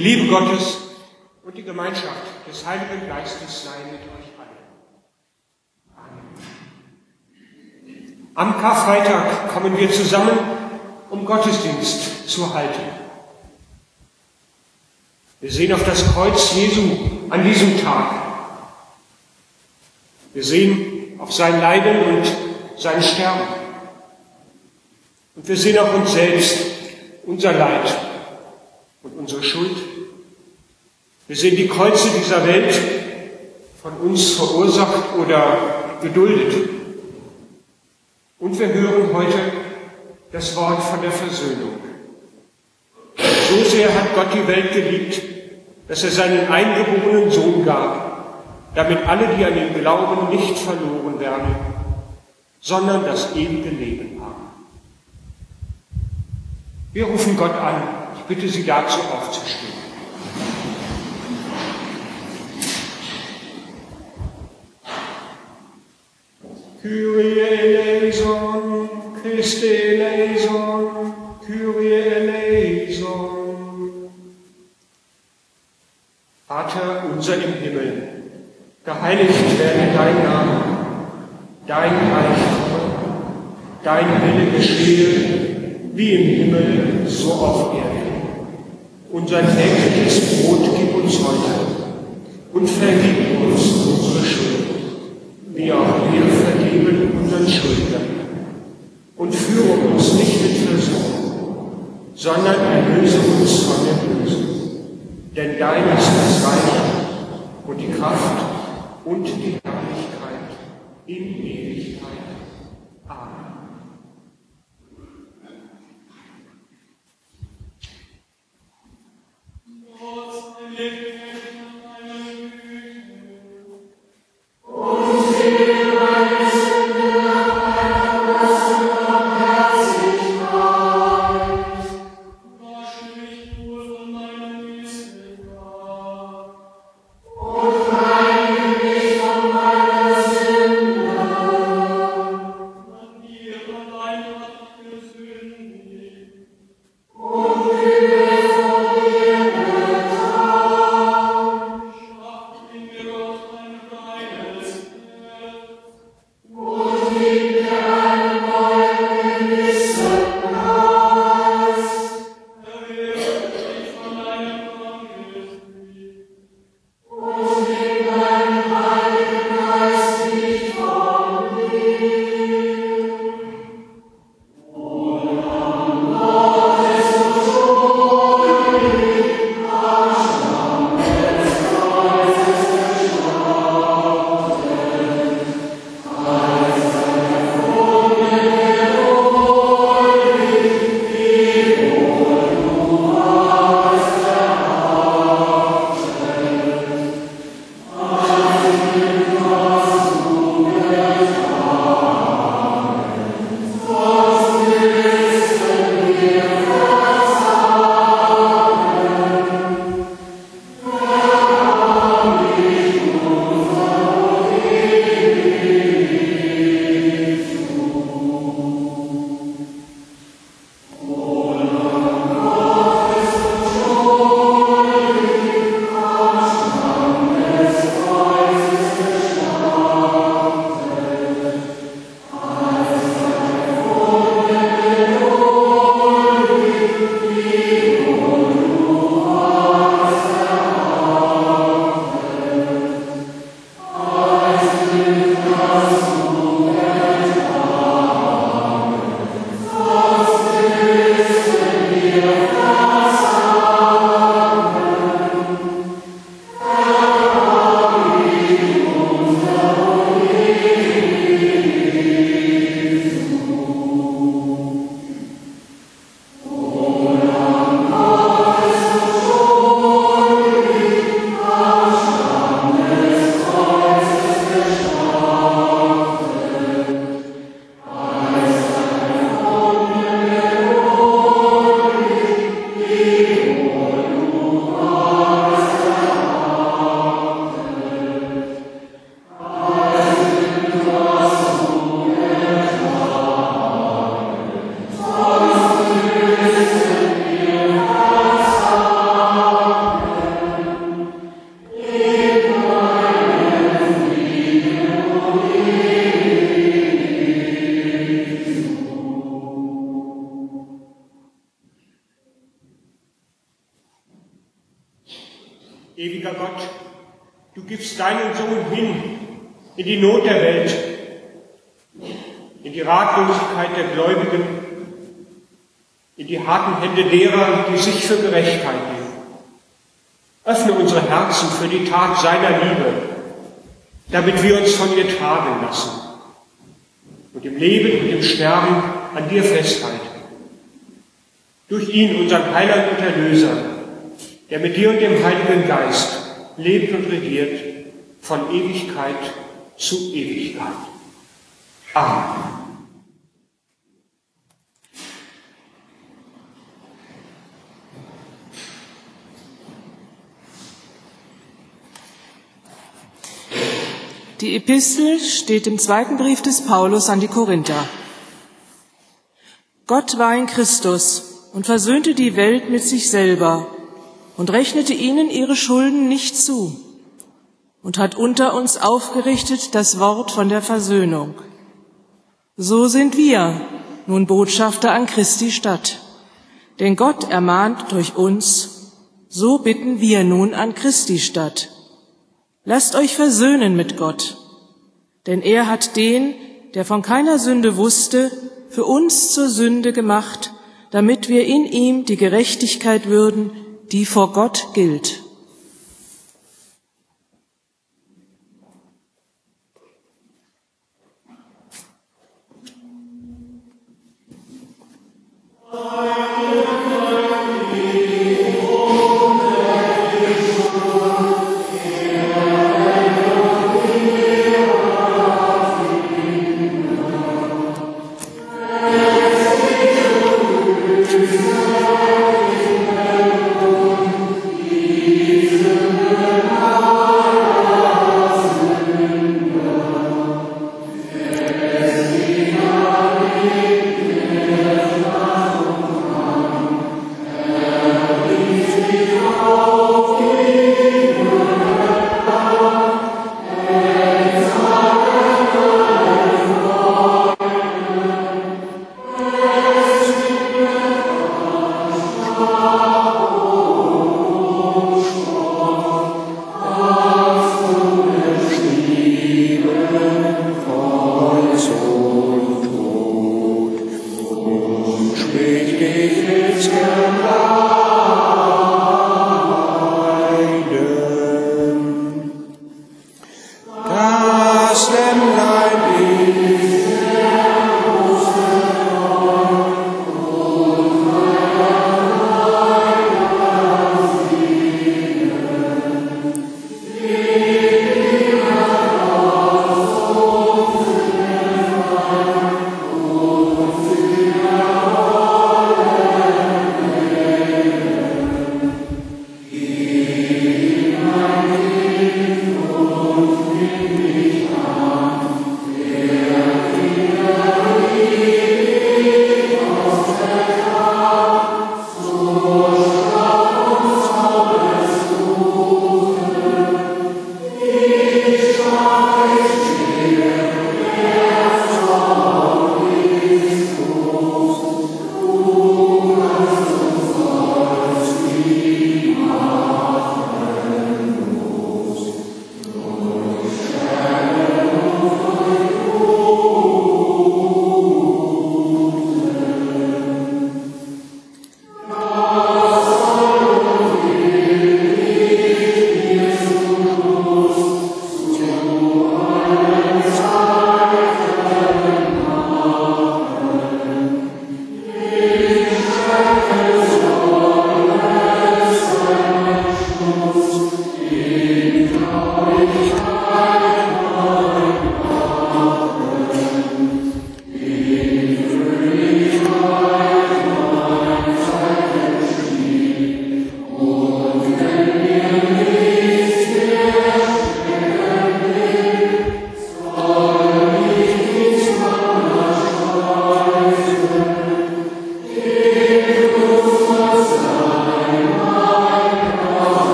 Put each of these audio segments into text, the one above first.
die Liebe Gottes und die Gemeinschaft des Heiligen Geistes sei mit euch allen. Amen. Am Karfreitag kommen wir zusammen, um Gottesdienst zu halten. Wir sehen auf das Kreuz Jesu an diesem Tag. Wir sehen auf sein Leiden und sein Sterben. Und wir sehen auch uns selbst, unser Leid und unsere Schuld. Wir sehen die Kreuze dieser Welt von uns verursacht oder geduldet. Und wir hören heute das Wort von der Versöhnung. So sehr hat Gott die Welt geliebt, dass er seinen eingeborenen Sohn gab, damit alle, die an ihn glauben, nicht verloren werden, sondern das ewige Leben haben. Wir rufen Gott an. Ich bitte Sie dazu aufzustehen. Kyrie eleison, Christe eleison, Kyrie eleison. Vater unser im Himmel, geheiligt werde dein Name, dein Reich dein Wille geschehe, wie im Himmel, so auf Erden. Unser tägliches Brot gib uns heute und vergib uns unsere Schuld, wie auch wir vergeben unseren Schuldern. Und führe uns nicht in Versuchung, sondern erlöse uns von dem Bösen. Denn dein ist das Reich und die Kraft und die Herrlichkeit in Ewigkeit. Amen. Damit wir uns von ihr tragen lassen und im Leben und im Sterben an dir festhalten. Durch ihn, unseren Heiland und Erlöser, der mit dir und dem Heiligen Geist lebt und regiert von Ewigkeit zu Ewigkeit. Amen. Die Epistel steht im zweiten Brief des Paulus an die Korinther. Gott war in Christus und versöhnte die Welt mit sich selber und rechnete ihnen ihre Schulden nicht zu und hat unter uns aufgerichtet das Wort von der Versöhnung. So sind wir nun Botschafter an Christi Stadt. Denn Gott ermahnt durch uns, so bitten wir nun an Christi Stadt. Lasst euch versöhnen mit Gott, denn er hat den, der von keiner Sünde wusste, für uns zur Sünde gemacht, damit wir in ihm die Gerechtigkeit würden, die vor Gott gilt. Amen.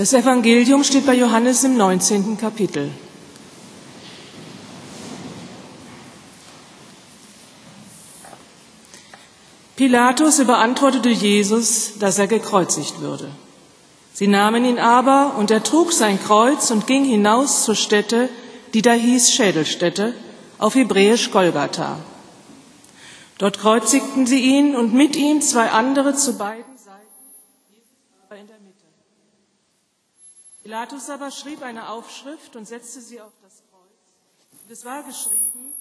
Das Evangelium steht bei Johannes im 19. Kapitel. Pilatus überantwortete Jesus, dass er gekreuzigt würde. Sie nahmen ihn aber, und er trug sein Kreuz und ging hinaus zur Stätte, die da hieß Schädelstätte, auf Hebräisch Golgatha. Dort kreuzigten sie ihn und mit ihm zwei andere zu beiden Seiten, Jesus aber in der Mitte. Pilatus aber schrieb eine Aufschrift und setzte sie auf das Kreuz. Und es war geschrieben,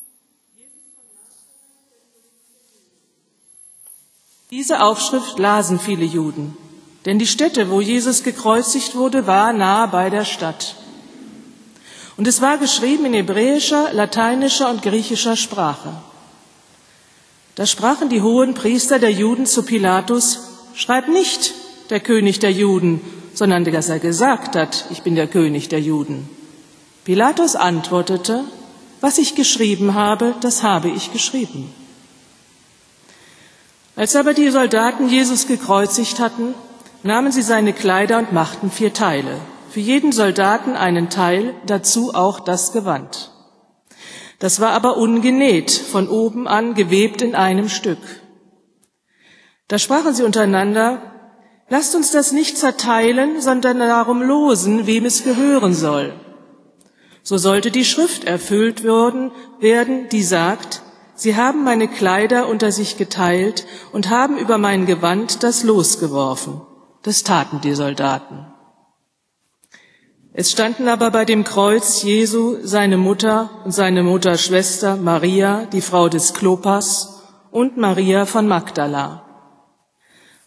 Diese Aufschrift lasen viele Juden, denn die Stätte, wo Jesus gekreuzigt wurde, war nahe bei der Stadt. Und es war geschrieben in hebräischer, lateinischer und griechischer Sprache. Da sprachen die hohen Priester der Juden zu Pilatus, schreib nicht der König der Juden, sondern dass er gesagt hat, ich bin der König der Juden. Pilatus antwortete, was ich geschrieben habe, das habe ich geschrieben. Als aber die Soldaten Jesus gekreuzigt hatten, nahmen sie seine Kleider und machten vier Teile, für jeden Soldaten einen Teil, dazu auch das Gewand. Das war aber ungenäht, von oben an gewebt in einem Stück. Da sprachen sie untereinander, lasst uns das nicht zerteilen, sondern darum losen, wem es gehören soll. So sollte die Schrift erfüllt werden, die sagt, Sie haben meine Kleider unter sich geteilt und haben über mein Gewand das Los geworfen. Das taten die Soldaten. Es standen aber bei dem Kreuz Jesu seine Mutter und seine Mutterschwester Maria, die Frau des Klopas, und Maria von Magdala.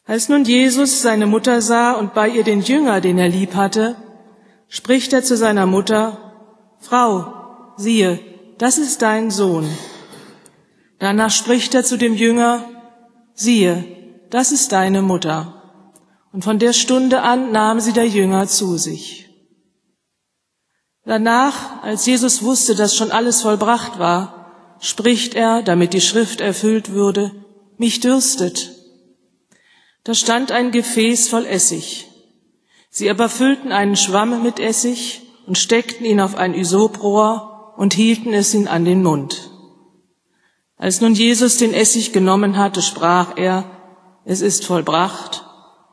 Als nun Jesus seine Mutter sah und bei ihr den Jünger, den er lieb hatte, spricht er zu seiner Mutter, Frau, siehe, das ist dein Sohn. Danach spricht er zu dem Jünger, siehe, das ist deine Mutter. Und von der Stunde an nahm sie der Jünger zu sich. Danach, als Jesus wusste, dass schon alles vollbracht war, spricht er, damit die Schrift erfüllt würde, mich dürstet. Da stand ein Gefäß voll Essig. Sie aber füllten einen Schwamm mit Essig und steckten ihn auf ein Isoprohr und hielten es ihn an den Mund. Als nun Jesus den Essig genommen hatte, sprach er, es ist vollbracht,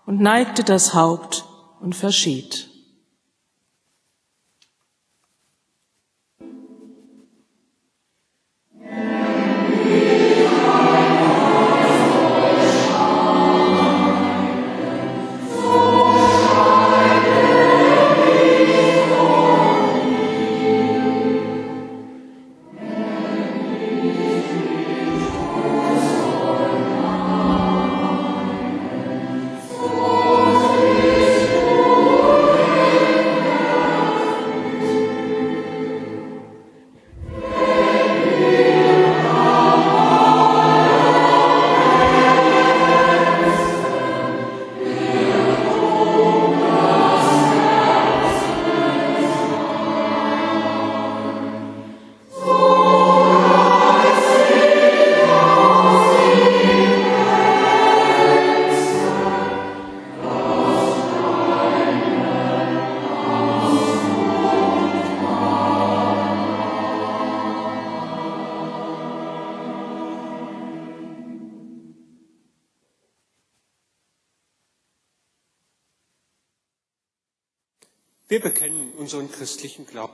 und neigte das Haupt und verschied. Christlichen Glauben.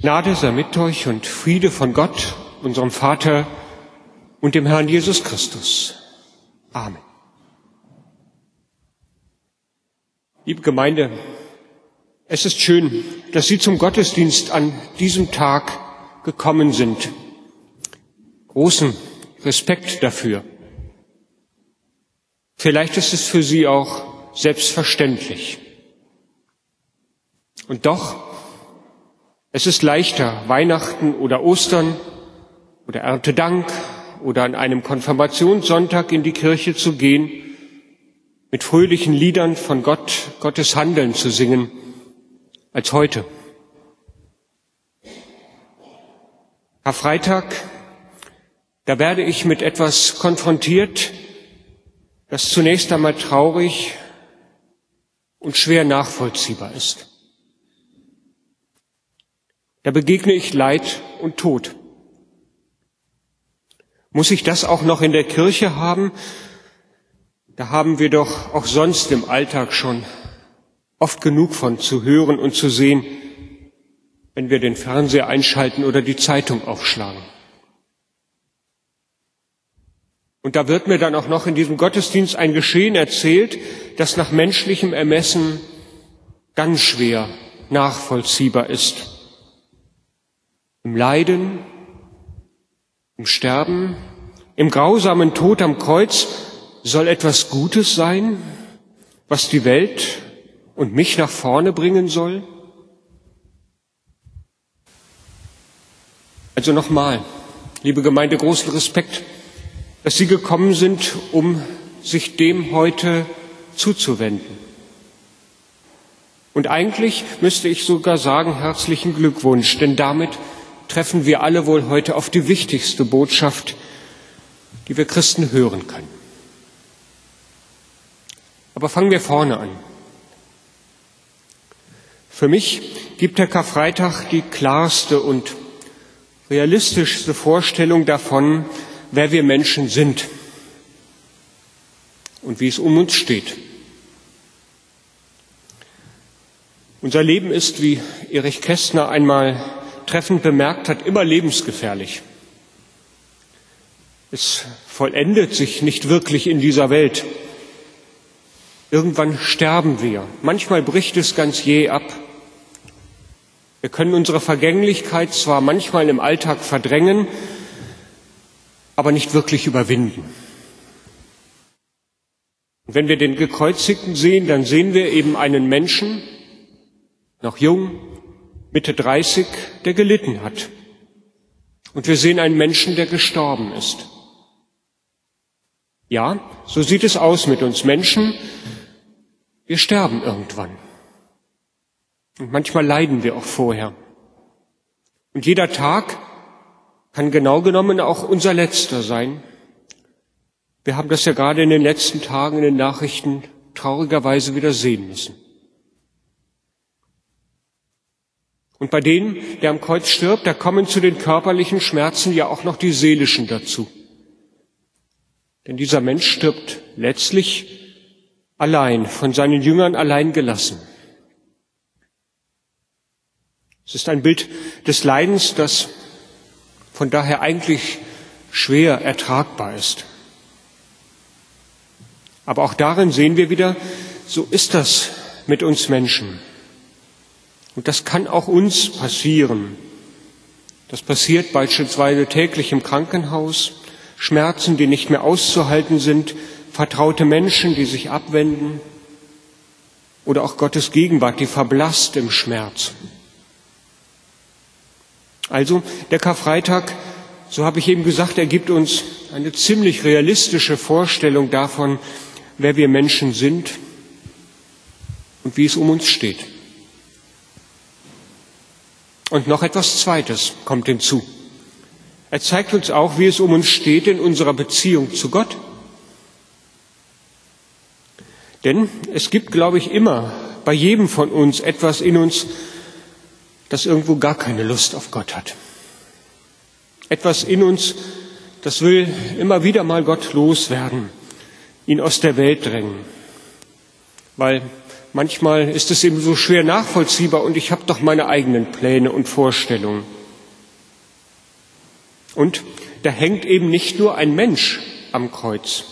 Gnade sei mit euch und Friede von Gott, unserem Vater und dem Herrn Jesus Christus. Amen. Liebe Gemeinde, es ist schön, dass Sie zum Gottesdienst an diesem Tag gekommen sind. Großen Respekt dafür. Vielleicht ist es für Sie auch selbstverständlich. Und doch es ist leichter, Weihnachten oder Ostern oder Erntedank oder an einem Konfirmationssonntag in die Kirche zu gehen, mit fröhlichen Liedern von Gott, Gottes Handeln zu singen, als heute. Karfreitag, da werde ich mit etwas konfrontiert, das zunächst einmal traurig und schwer nachvollziehbar ist. Da begegne ich Leid und Tod. Muss ich das auch noch in der Kirche haben? Da haben wir doch auch sonst im Alltag schon oft genug von zu hören und zu sehen, wenn wir den Fernseher einschalten oder die Zeitung aufschlagen. Und da wird mir dann auch noch in diesem Gottesdienst ein Geschehen erzählt, das nach menschlichem Ermessen ganz schwer nachvollziehbar ist im Leiden, im Sterben, im grausamen Tod am Kreuz soll etwas Gutes sein, was die Welt und mich nach vorne bringen soll? Also nochmal, liebe Gemeinde, großen Respekt, dass Sie gekommen sind, um sich dem heute zuzuwenden. Und eigentlich müsste ich sogar sagen, herzlichen Glückwunsch, denn damit treffen wir alle wohl heute auf die wichtigste Botschaft, die wir Christen hören können. Aber fangen wir vorne an. Für mich gibt der Karfreitag die klarste und realistischste Vorstellung davon, wer wir Menschen sind und wie es um uns steht. Unser Leben ist, wie Erich Kästner einmal treffend bemerkt hat, immer lebensgefährlich. Es vollendet sich nicht wirklich in dieser Welt. Irgendwann sterben wir. Manchmal bricht es ganz jäh ab. Wir können unsere Vergänglichkeit zwar manchmal im Alltag verdrängen, aber nicht wirklich überwinden. Und wenn wir den Gekreuzigten sehen, dann sehen wir eben einen Menschen, noch jung, Mitte 30, der gelitten hat. Und wir sehen einen Menschen, der gestorben ist. Ja, so sieht es aus mit uns Menschen. Wir sterben irgendwann. Und manchmal leiden wir auch vorher. Und jeder Tag kann genau genommen auch unser letzter sein. Wir haben das ja gerade in den letzten Tagen in den Nachrichten traurigerweise wieder sehen müssen. Und bei denen, der am Kreuz stirbt, da kommen zu den körperlichen Schmerzen ja auch noch die seelischen dazu. Denn dieser Mensch stirbt letztlich allein, von seinen Jüngern allein gelassen. Es ist ein Bild des Leidens, das von daher eigentlich schwer ertragbar ist. Aber auch darin sehen wir wieder, so ist das mit uns Menschen. Und das kann auch uns passieren. Das passiert beispielsweise täglich im Krankenhaus, Schmerzen, die nicht mehr auszuhalten sind, vertraute Menschen, die sich abwenden oder auch Gottes Gegenwart, die verblasst im Schmerz. Also der Karfreitag, so habe ich eben gesagt, er gibt uns eine ziemlich realistische Vorstellung davon, wer wir Menschen sind und wie es um uns steht. Und noch etwas Zweites kommt hinzu. Er zeigt uns auch, wie es um uns steht in unserer Beziehung zu Gott. Denn es gibt, glaube ich, immer bei jedem von uns etwas in uns, das irgendwo gar keine Lust auf Gott hat. Etwas in uns, das will immer wieder mal Gott loswerden, ihn aus der Welt drängen. Weil manchmal ist es eben so schwer nachvollziehbar und ich habe doch meine eigenen Pläne und Vorstellungen. Und da hängt eben nicht nur ein Mensch am Kreuz.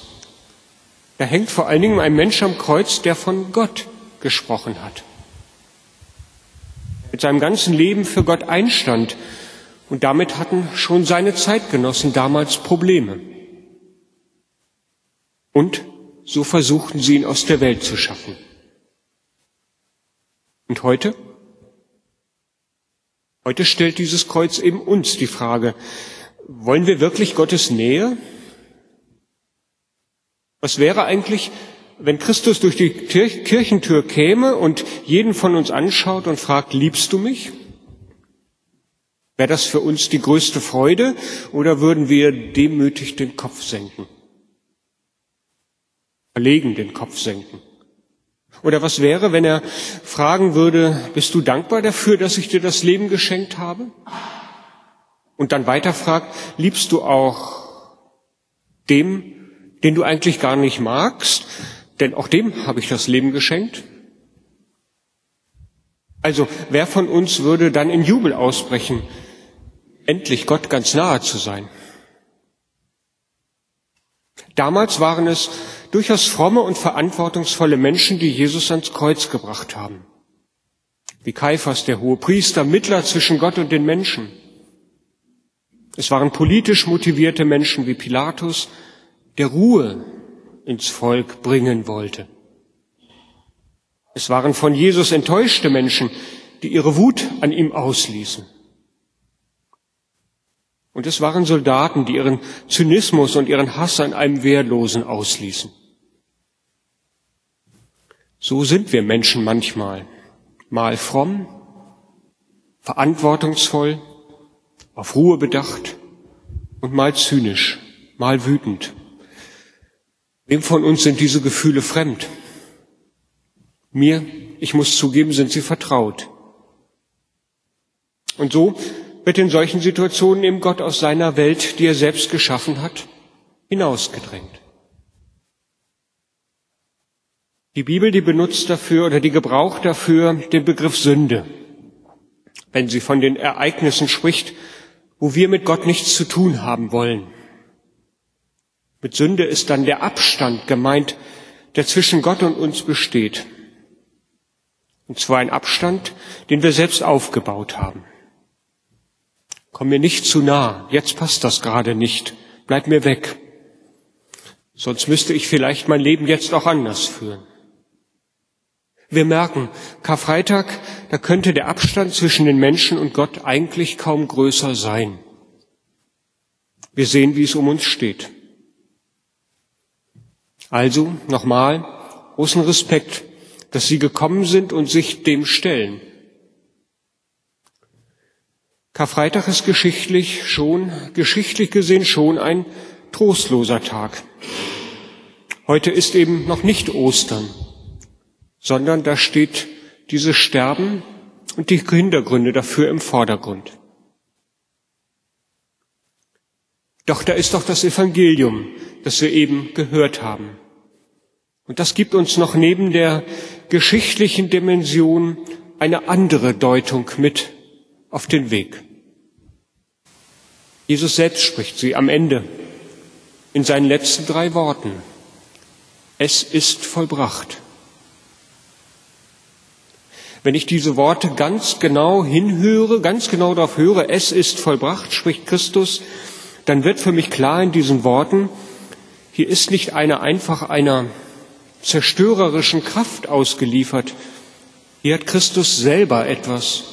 Da hängt vor allen Dingen ein Mensch am Kreuz, der von Gott gesprochen hat. Mit seinem ganzen Leben für Gott einstand. Und damit hatten schon seine Zeitgenossen damals Probleme. Und so versuchten sie ihn aus der Welt zu schaffen. Und heute? Heute stellt dieses Kreuz eben uns die Frage, wollen wir wirklich Gottes Nähe? Was wäre eigentlich, wenn Christus durch die Kirchentür käme und jeden von uns anschaut und fragt, liebst du mich? Wäre das für uns die größte Freude oder würden wir demütig den Kopf senken? Verlegen den Kopf senken? Oder was wäre, wenn er fragen würde, bist du dankbar dafür, dass ich dir das Leben geschenkt habe? Und dann weiter fragt, liebst du auch dem, den du eigentlich gar nicht magst? Denn auch dem habe ich das Leben geschenkt. Also wer von uns würde dann in Jubel ausbrechen, endlich Gott ganz nahe zu sein? Damals waren es durchaus fromme und verantwortungsvolle Menschen, die Jesus ans Kreuz gebracht haben. Wie Kaiphas, der hohe Priester, Mittler zwischen Gott und den Menschen. Es waren politisch motivierte Menschen wie Pilatus, der Ruhe ins Volk bringen wollte. Es waren von Jesus enttäuschte Menschen, die ihre Wut an ihm ausließen. Und es waren Soldaten, die ihren Zynismus und ihren Hass an einem Wehrlosen ausließen. So sind wir Menschen manchmal, mal fromm, verantwortungsvoll, auf Ruhe bedacht und mal zynisch, mal wütend. Wem von uns sind diese Gefühle fremd? Mir, ich muss zugeben, sind sie vertraut. Und so wird in solchen Situationen eben Gott aus seiner Welt, die er selbst geschaffen hat, hinausgedrängt. Die Bibel, die benutzt dafür oder die gebraucht dafür den Begriff Sünde wenn sie von den Ereignissen spricht, wo wir mit Gott nichts zu tun haben wollen. Mit Sünde ist dann der Abstand gemeint, der zwischen Gott und uns besteht. Und zwar ein Abstand, den wir selbst aufgebaut haben. Komm mir nicht zu nah, jetzt passt das gerade nicht, bleib mir weg. Sonst müsste ich vielleicht mein Leben jetzt auch anders führen. Wir merken, Karfreitag, da könnte der Abstand zwischen den Menschen und Gott eigentlich kaum größer sein. Wir sehen, wie es um uns steht. Also nochmal großen Respekt, dass Sie gekommen sind und sich dem stellen. Karfreitag ist geschichtlich schon, geschichtlich gesehen schon ein trostloser Tag. Heute ist eben noch nicht Ostern sondern da steht dieses Sterben und die Hintergründe dafür im Vordergrund. Doch da ist doch das Evangelium, das wir eben gehört haben. Und das gibt uns noch neben der geschichtlichen Dimension eine andere Deutung mit auf den Weg. Jesus selbst spricht sie am Ende in seinen letzten drei Worten. Es ist vollbracht. Wenn ich diese Worte ganz genau hinhöre, ganz genau darauf höre, es ist vollbracht, spricht Christus, dann wird für mich klar in diesen Worten, hier ist nicht eine einfach einer zerstörerischen Kraft ausgeliefert. Hier hat Christus selber etwas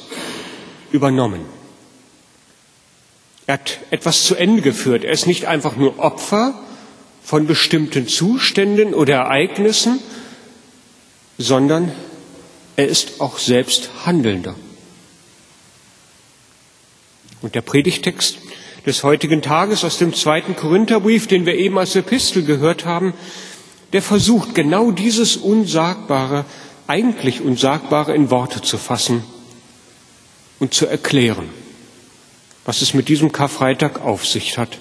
übernommen. Er hat etwas zu Ende geführt. Er ist nicht einfach nur Opfer von bestimmten Zuständen oder Ereignissen, sondern er ist auch selbst Handelnder. Und der Predigtext des heutigen Tages aus dem zweiten Korintherbrief, den wir eben als Epistel gehört haben, der versucht genau dieses Unsagbare, eigentlich Unsagbare in Worte zu fassen und zu erklären, was es mit diesem Karfreitag auf sich hat.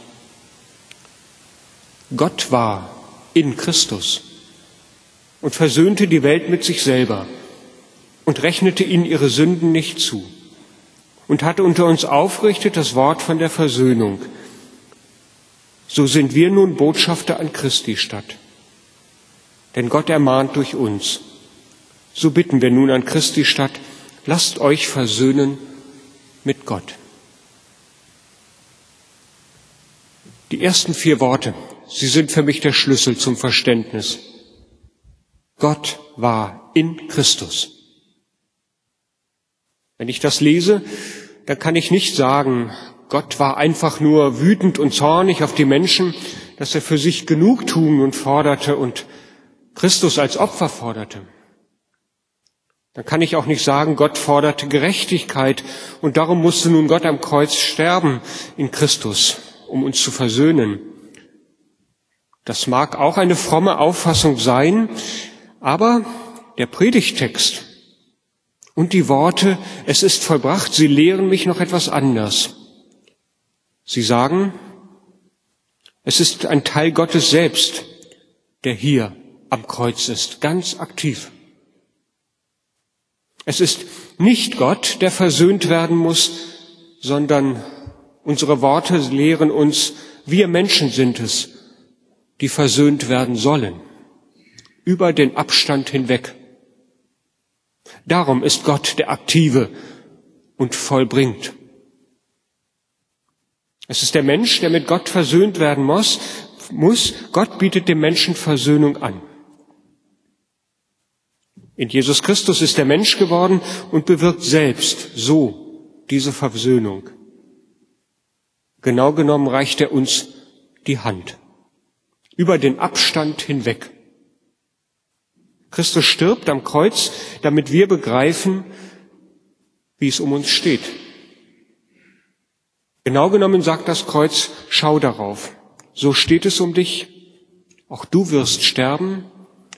Gott war in Christus und versöhnte die Welt mit sich selber und rechnete ihnen ihre Sünden nicht zu und hatte unter uns aufgerichtet das Wort von der Versöhnung. So sind wir nun Botschafter an Christi Stadt. Denn Gott ermahnt durch uns. So bitten wir nun an Christi Stadt, lasst euch versöhnen mit Gott. Die ersten vier Worte, sie sind für mich der Schlüssel zum Verständnis. Gott war in Christus. Wenn ich das lese, dann kann ich nicht sagen, Gott war einfach nur wütend und zornig auf die Menschen, dass er für sich Genugtuung und forderte und Christus als Opfer forderte. Dann kann ich auch nicht sagen, Gott forderte Gerechtigkeit und darum musste nun Gott am Kreuz sterben in Christus, um uns zu versöhnen. Das mag auch eine fromme Auffassung sein, aber der Predigtext und die Worte, es ist vollbracht, sie lehren mich noch etwas anders. Sie sagen, es ist ein Teil Gottes selbst, der hier am Kreuz ist, ganz aktiv. Es ist nicht Gott, der versöhnt werden muss, sondern unsere Worte lehren uns, wir Menschen sind es, die versöhnt werden sollen über den Abstand hinweg. Darum ist Gott der Aktive und vollbringt. Es ist der Mensch, der mit Gott versöhnt werden muss. muss. Gott bietet dem Menschen Versöhnung an. In Jesus Christus ist der Mensch geworden und bewirkt selbst so diese Versöhnung. Genau genommen reicht er uns die Hand über den Abstand hinweg. Christus stirbt am Kreuz, damit wir begreifen, wie es um uns steht. Genau genommen sagt das Kreuz, schau darauf. So steht es um dich. Auch du wirst sterben.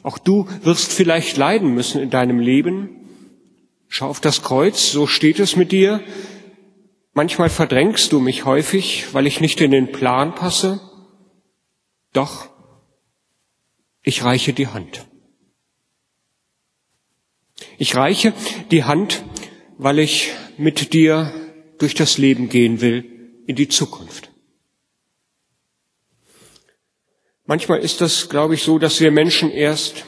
Auch du wirst vielleicht leiden müssen in deinem Leben. Schau auf das Kreuz, so steht es mit dir. Manchmal verdrängst du mich häufig, weil ich nicht in den Plan passe. Doch, ich reiche die Hand. Ich reiche die Hand, weil ich mit dir durch das Leben gehen will in die Zukunft. Manchmal ist das, glaube ich, so, dass wir Menschen erst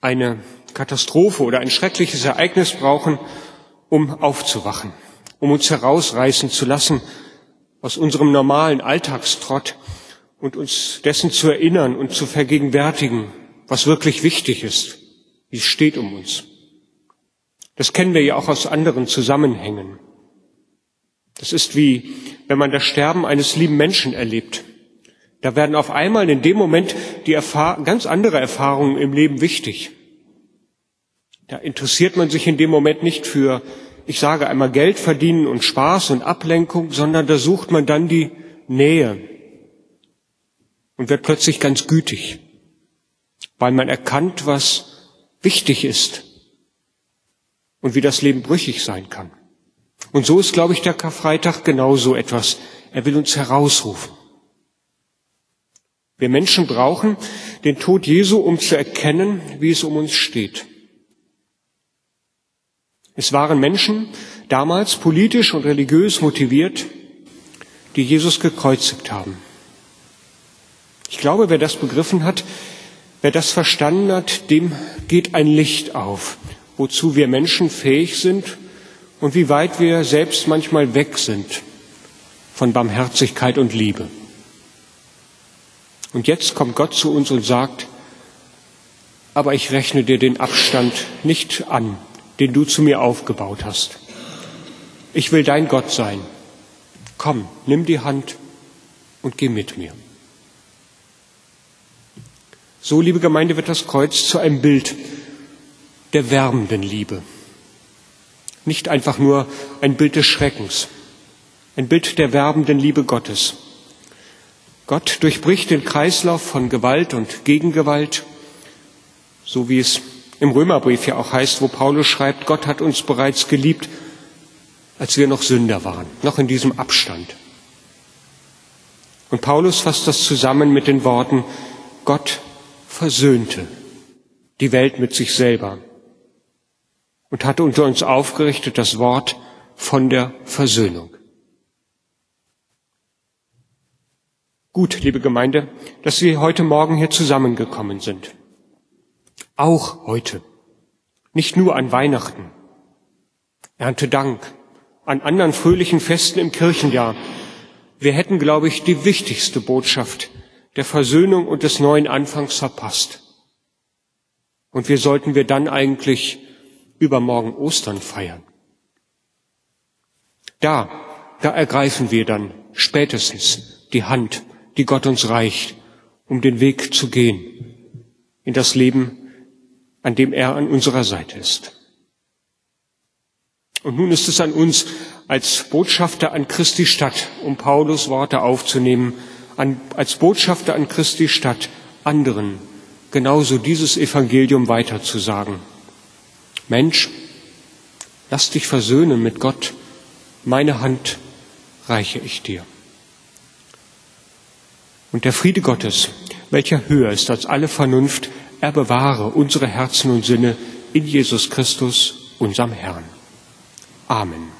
eine Katastrophe oder ein schreckliches Ereignis brauchen, um aufzuwachen, um uns herausreißen zu lassen aus unserem normalen Alltagstrott und uns dessen zu erinnern und zu vergegenwärtigen, was wirklich wichtig ist, wie es steht um uns. Das kennen wir ja auch aus anderen Zusammenhängen. Das ist wie, wenn man das Sterben eines lieben Menschen erlebt. Da werden auf einmal in dem Moment die Erfahr ganz andere Erfahrungen im Leben wichtig. Da interessiert man sich in dem Moment nicht für, ich sage einmal, Geld verdienen und Spaß und Ablenkung, sondern da sucht man dann die Nähe und wird plötzlich ganz gütig, weil man erkannt, was wichtig ist und wie das Leben brüchig sein kann. Und so ist, glaube ich, der Karfreitag genauso etwas. Er will uns herausrufen. Wir Menschen brauchen den Tod Jesu, um zu erkennen, wie es um uns steht. Es waren Menschen, damals politisch und religiös motiviert, die Jesus gekreuzigt haben. Ich glaube, wer das begriffen hat, wer das verstanden hat, dem geht ein Licht auf, wozu wir Menschen fähig sind und wie weit wir selbst manchmal weg sind von Barmherzigkeit und Liebe. Und jetzt kommt Gott zu uns und sagt, aber ich rechne dir den Abstand nicht an, den du zu mir aufgebaut hast. Ich will dein Gott sein. Komm, nimm die Hand und geh mit mir. So, liebe Gemeinde, wird das Kreuz zu einem Bild der wärmenden Liebe. Nicht einfach nur ein Bild des Schreckens, ein Bild der wärmenden Liebe Gottes. Gott durchbricht den Kreislauf von Gewalt und Gegengewalt, so wie es im Römerbrief ja auch heißt, wo Paulus schreibt, Gott hat uns bereits geliebt, als wir noch Sünder waren, noch in diesem Abstand. Und Paulus fasst das zusammen mit den Worten, Gott versöhnte die Welt mit sich selber und hatte unter uns aufgerichtet das Wort von der Versöhnung. Gut, liebe Gemeinde, dass wir heute Morgen hier zusammengekommen sind. Auch heute. Nicht nur an Weihnachten, Erntedank, an anderen fröhlichen Festen im Kirchenjahr. Wir hätten, glaube ich, die wichtigste Botschaft der Versöhnung und des neuen Anfangs verpasst. Und wie sollten wir dann eigentlich übermorgen Ostern feiern? Da, da ergreifen wir dann spätestens die Hand, die Gott uns reicht, um den Weg zu gehen in das Leben, an dem er an unserer Seite ist. Und nun ist es an uns als Botschafter an Christi Stadt, um Paulus Worte aufzunehmen, an, als Botschafter an Christi Stadt anderen genauso dieses Evangelium weiterzusagen. Mensch, lass dich versöhnen mit Gott, meine Hand reiche ich dir. Und der Friede Gottes, welcher höher ist als alle Vernunft, er bewahre unsere Herzen und Sinne in Jesus Christus, unserem Herrn. Amen.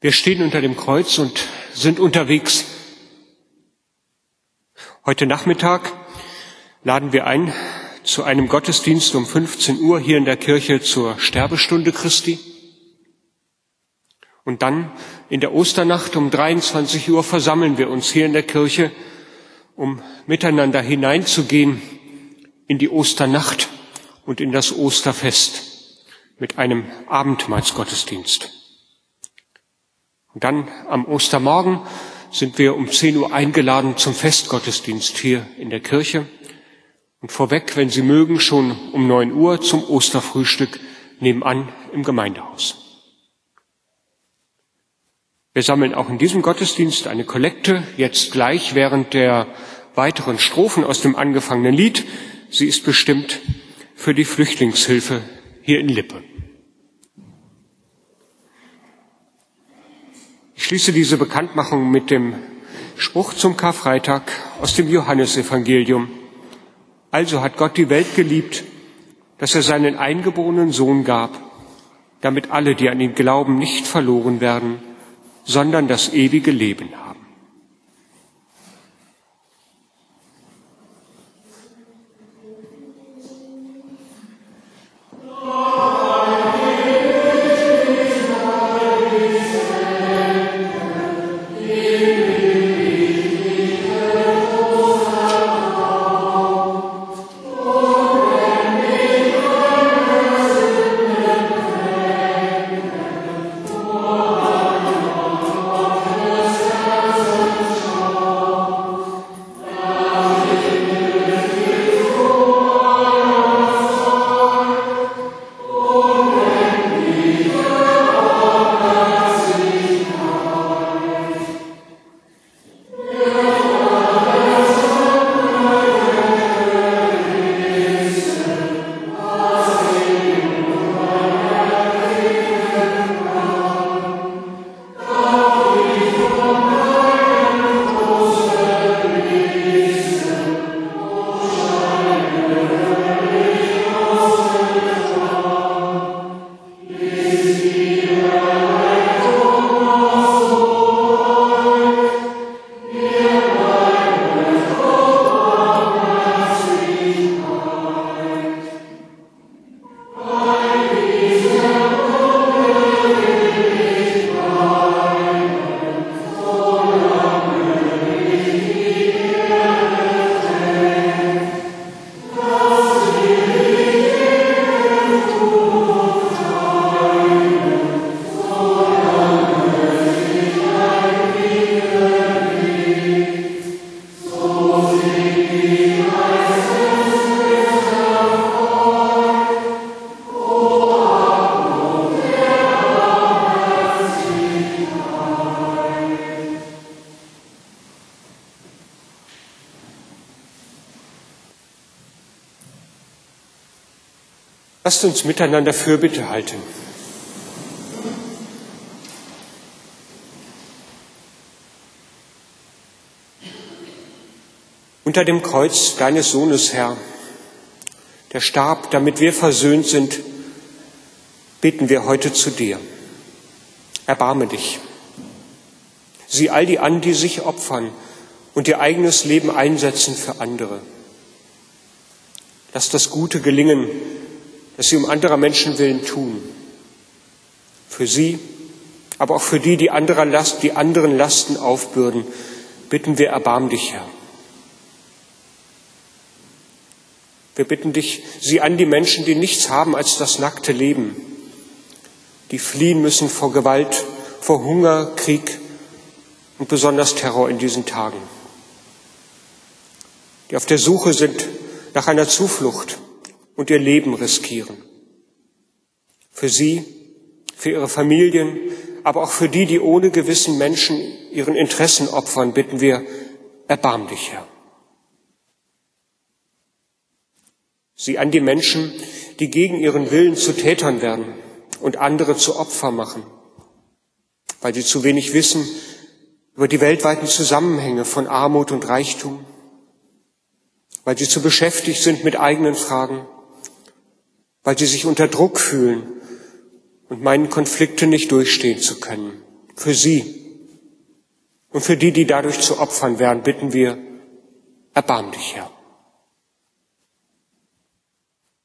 Wir stehen unter dem Kreuz und sind unterwegs. Heute Nachmittag laden wir ein zu einem Gottesdienst um 15 Uhr hier in der Kirche zur Sterbestunde Christi. Und dann in der Osternacht um 23 Uhr versammeln wir uns hier in der Kirche, um miteinander hineinzugehen in die Osternacht und in das Osterfest mit einem Abendmahlsgottesdienst. Und dann am Ostermorgen sind wir um 10 Uhr eingeladen zum Festgottesdienst hier in der Kirche. Und vorweg, wenn Sie mögen, schon um 9 Uhr zum Osterfrühstück nebenan im Gemeindehaus. Wir sammeln auch in diesem Gottesdienst eine Kollekte, jetzt gleich während der weiteren Strophen aus dem angefangenen Lied. Sie ist bestimmt für die Flüchtlingshilfe hier in Lippe. Ich schließe diese Bekanntmachung mit dem Spruch zum Karfreitag aus dem Johannesevangelium. Also hat Gott die Welt geliebt, dass er seinen eingeborenen Sohn gab, damit alle, die an ihn glauben, nicht verloren werden, sondern das ewige Leben haben. Lasst uns miteinander Fürbitte halten. Unter dem Kreuz deines Sohnes, Herr, der starb, damit wir versöhnt sind, beten wir heute zu dir. Erbarme dich. Sieh all die an, die sich opfern und ihr eigenes Leben einsetzen für andere. Lass das Gute gelingen, das sie um anderer Menschen willen tun. Für sie, aber auch für die, die, anderer Last, die anderen Lasten aufbürden, bitten wir, erbarm dich, Herr. Wir bitten dich, sieh an die Menschen, die nichts haben als das nackte Leben, die fliehen müssen vor Gewalt, vor Hunger, Krieg und besonders Terror in diesen Tagen, die auf der Suche sind nach einer Zuflucht und ihr Leben riskieren. Für sie, für ihre Familien, aber auch für die, die ohne Gewissen Menschen ihren Interessen opfern, bitten wir, erbarm dich, Herr. Sie an die Menschen, die gegen ihren Willen zu Tätern werden und andere zu Opfer machen, weil sie zu wenig wissen über die weltweiten Zusammenhänge von Armut und Reichtum, weil sie zu beschäftigt sind mit eigenen Fragen, weil sie sich unter Druck fühlen und meinen, Konflikte nicht durchstehen zu können. Für sie und für die, die dadurch zu Opfern werden, bitten wir, erbarm dich, Herr.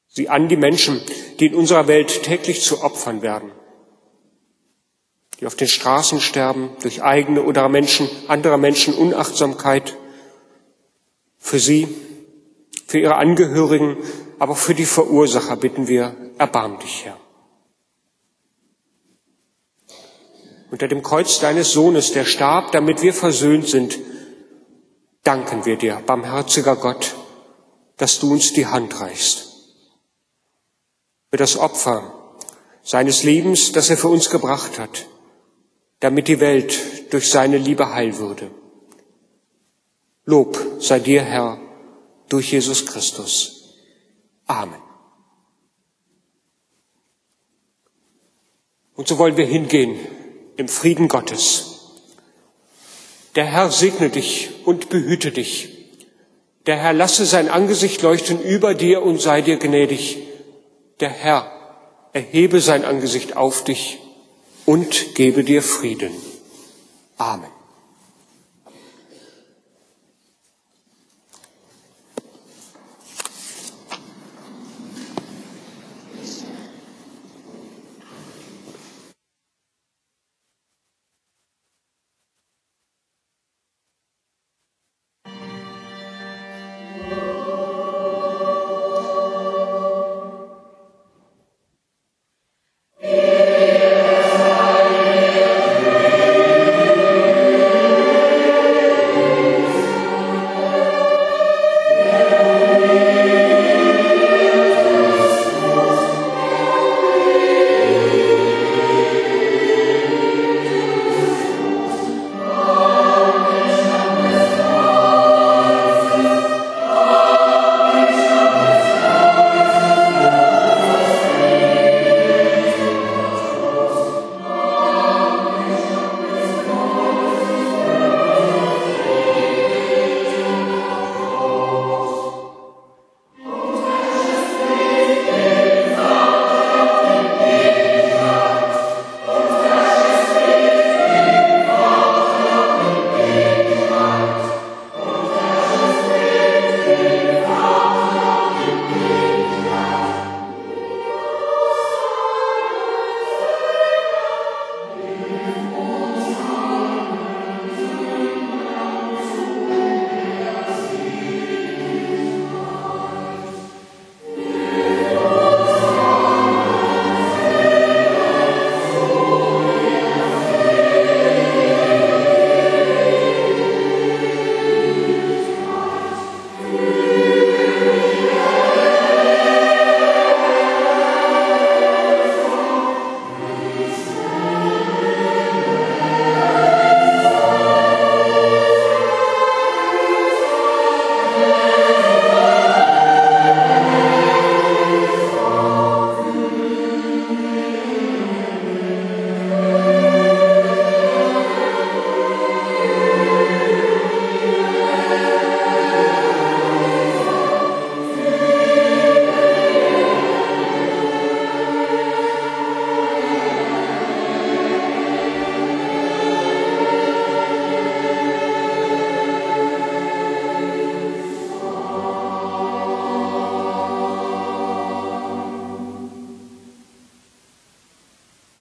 Sie an die Menschen, die in unserer Welt täglich zu Opfern werden, die auf den Straßen sterben durch eigene oder Menschen, anderer Menschen Unachtsamkeit. Für sie, für ihre Angehörigen, aber für die Verursacher bitten wir, erbarm dich, Herr. Unter dem Kreuz deines Sohnes, der starb, damit wir versöhnt sind, danken wir dir, barmherziger Gott, dass du uns die Hand reichst für das Opfer seines Lebens, das er für uns gebracht hat, damit die Welt durch seine Liebe heil würde. Lob sei dir, Herr, durch Jesus Christus. Amen. Und so wollen wir hingehen im Frieden Gottes. Der Herr segne dich und behüte dich. Der Herr lasse sein Angesicht leuchten über dir und sei dir gnädig der Herr erhebe sein Angesicht auf dich und gebe dir Frieden. Amen.